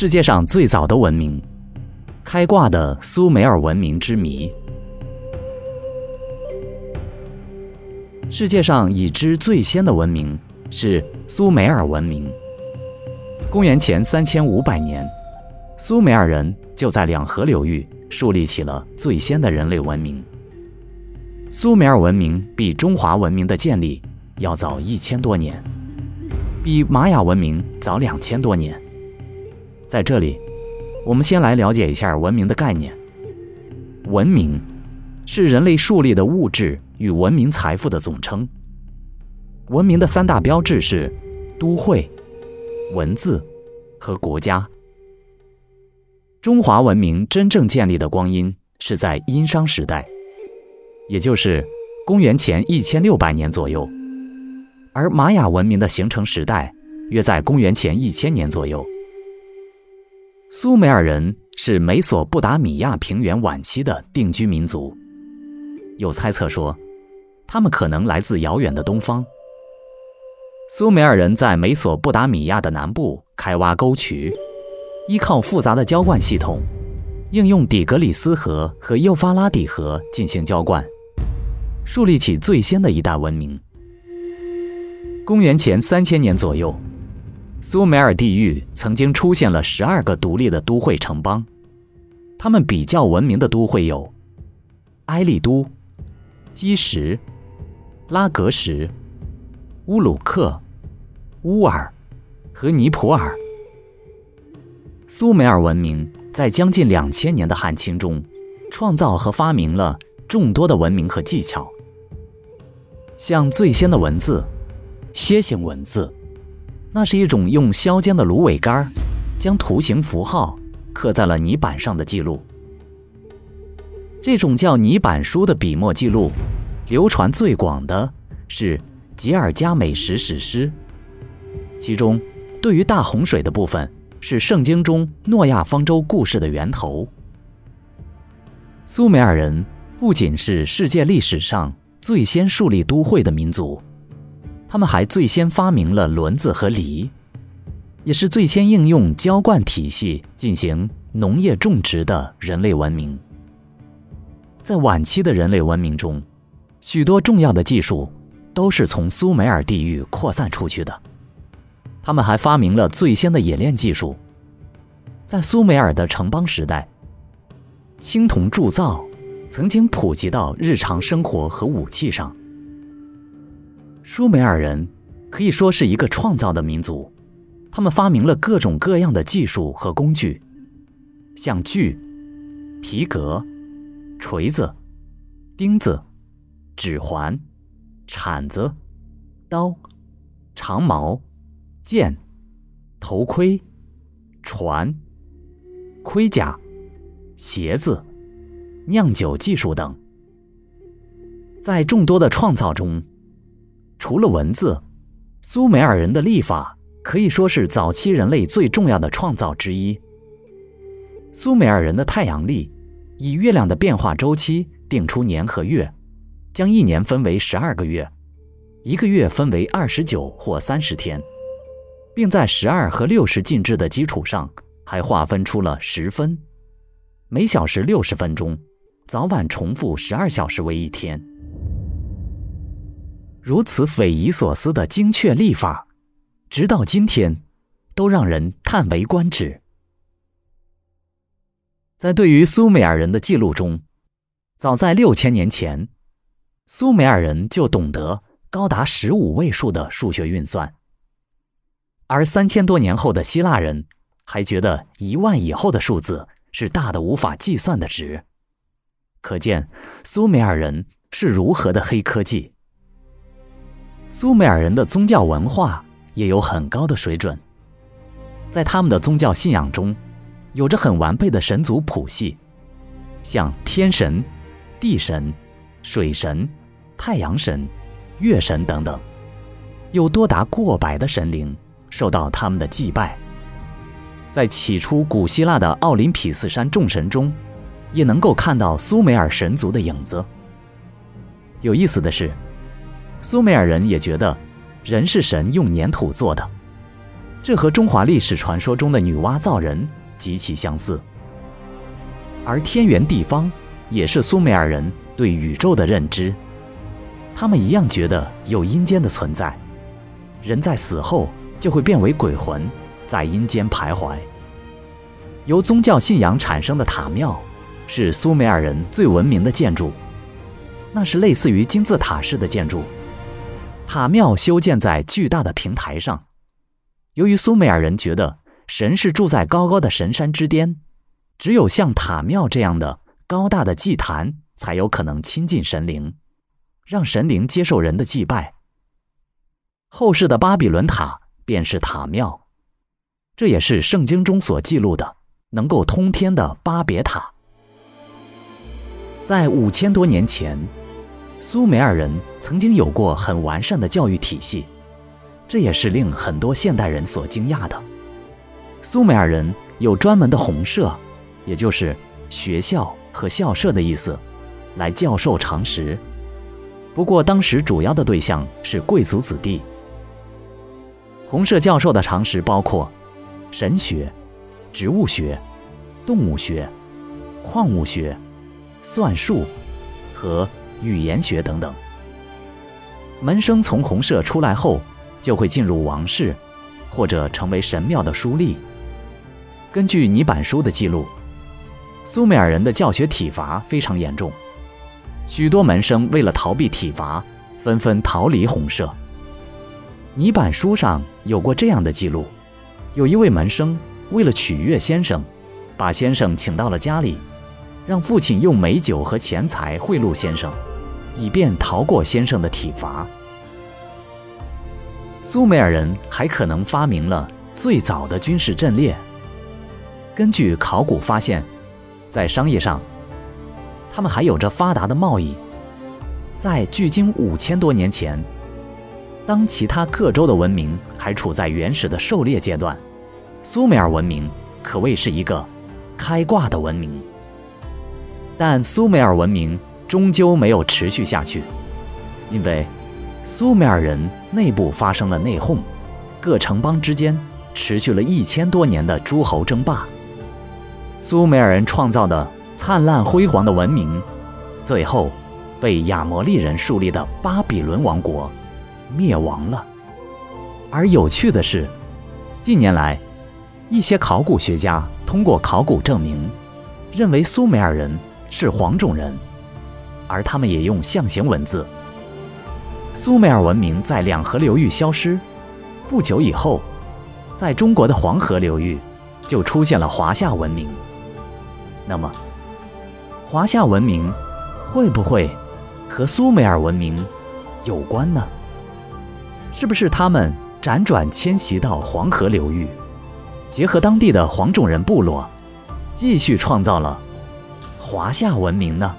世界上最早的文明——开挂的苏美尔文明之谜。世界上已知最先的文明是苏美尔文明。公元前三千五百年，苏美尔人就在两河流域树立起了最先的人类文明。苏美尔文明比中华文明的建立要早一千多年，比玛雅文明早两千多年。在这里，我们先来了解一下文明的概念。文明是人类树立的物质与文明财富的总称。文明的三大标志是都会、文字和国家。中华文明真正建立的光阴是在殷商时代。也就是公元前一千六百年左右，而玛雅文明的形成时代约在公元前一千年左右。苏美尔人是美索不达米亚平原晚期的定居民族，有猜测说，他们可能来自遥远的东方。苏美尔人在美索不达米亚的南部开挖沟渠，依靠复杂的浇灌系统，应用底格里斯河和幼发拉底河进行浇灌。树立起最先的一代文明。公元前三千年左右，苏美尔地域曾经出现了十二个独立的都会城邦，他们比较文明的都会有埃利都、基什、拉格什、乌鲁克、乌尔和尼普尔。苏美尔文明在将近两千年的汉清中，创造和发明了众多的文明和技巧。像最先的文字，楔形文字，那是一种用削尖的芦苇杆将图形符号刻在了泥板上的记录。这种叫泥板书的笔墨记录，流传最广的是吉尔加美什史诗，其中对于大洪水的部分是圣经中诺亚方舟故事的源头。苏美尔人不仅是世界历史上。最先树立都会的民族，他们还最先发明了轮子和犁，也是最先应用浇灌体系进行农业种植的人类文明。在晚期的人类文明中，许多重要的技术都是从苏美尔地域扩散出去的。他们还发明了最先的冶炼技术。在苏美尔的城邦时代，青铜铸造。曾经普及到日常生活和武器上。舒美尔人可以说是一个创造的民族，他们发明了各种各样的技术和工具，像锯、皮革、锤子、钉子、指环、铲子、刀、长矛、剑、头盔、船、盔甲、鞋子。酿酒技术等，在众多的创造中，除了文字，苏美尔人的历法可以说是早期人类最重要的创造之一。苏美尔人的太阳历以月亮的变化周期定出年和月，将一年分为十二个月，一个月分为二十九或三十天，并在十二和六十进制的基础上，还划分出了时分，每小时六十分钟。早晚重复十二小时为一天，如此匪夷所思的精确历法，直到今天，都让人叹为观止。在对于苏美尔人的记录中，早在六千年前，苏美尔人就懂得高达十五位数的数学运算，而三千多年后的希腊人还觉得一万以后的数字是大的无法计算的值。可见苏美尔人是如何的黑科技。苏美尔人的宗教文化也有很高的水准，在他们的宗教信仰中，有着很完备的神族谱系，像天神、地神、水神、太阳神、月神等等，有多达过百的神灵受到他们的祭拜。在起初古希腊的奥林匹斯山众神中。也能够看到苏美尔神族的影子。有意思的是，苏美尔人也觉得人是神用粘土做的，这和中华历史传说中的女娲造人极其相似。而天圆地方也是苏美尔人对宇宙的认知，他们一样觉得有阴间的存在，人在死后就会变为鬼魂，在阴间徘徊。由宗教信仰产生的塔庙，是苏美尔人最闻名的建筑。那是类似于金字塔式的建筑，塔庙修建在巨大的平台上。由于苏美尔人觉得神是住在高高的神山之巅，只有像塔庙这样的高大的祭坛才有可能亲近神灵，让神灵接受人的祭拜。后世的巴比伦塔便是塔庙，这也是圣经中所记录的。能够通天的巴别塔，在五千多年前，苏美尔人曾经有过很完善的教育体系，这也是令很多现代人所惊讶的。苏美尔人有专门的红社，也就是学校和校舍的意思，来教授常识。不过当时主要的对象是贵族子弟。红社教授的常识包括神学。植物学、动物学、矿物学、算术和语言学等等。门生从红社出来后，就会进入王室，或者成为神庙的书吏。根据泥板书的记录，苏美尔人的教学体罚非常严重，许多门生为了逃避体罚，纷纷逃离红社。泥板书上有过这样的记录：有一位门生。为了取悦先生，把先生请到了家里，让父亲用美酒和钱财贿赂先生，以便逃过先生的体罚。苏美尔人还可能发明了最早的军事阵列。根据考古发现，在商业上，他们还有着发达的贸易。在距今五千多年前，当其他各州的文明还处在原始的狩猎阶段。苏美尔文明可谓是一个开挂的文明，但苏美尔文明终究没有持续下去，因为苏美尔人内部发生了内讧，各城邦之间持续了一千多年的诸侯争霸，苏美尔人创造的灿烂辉煌的文明，最后被亚摩利人树立的巴比伦王国灭亡了。而有趣的是，近年来。一些考古学家通过考古证明，认为苏美尔人是黄种人，而他们也用象形文字。苏美尔文明在两河流域消失，不久以后，在中国的黄河流域就出现了华夏文明。那么，华夏文明会不会和苏美尔文明有关呢？是不是他们辗转迁徙到黄河流域？结合当地的黄种人部落，继续创造了华夏文明呢？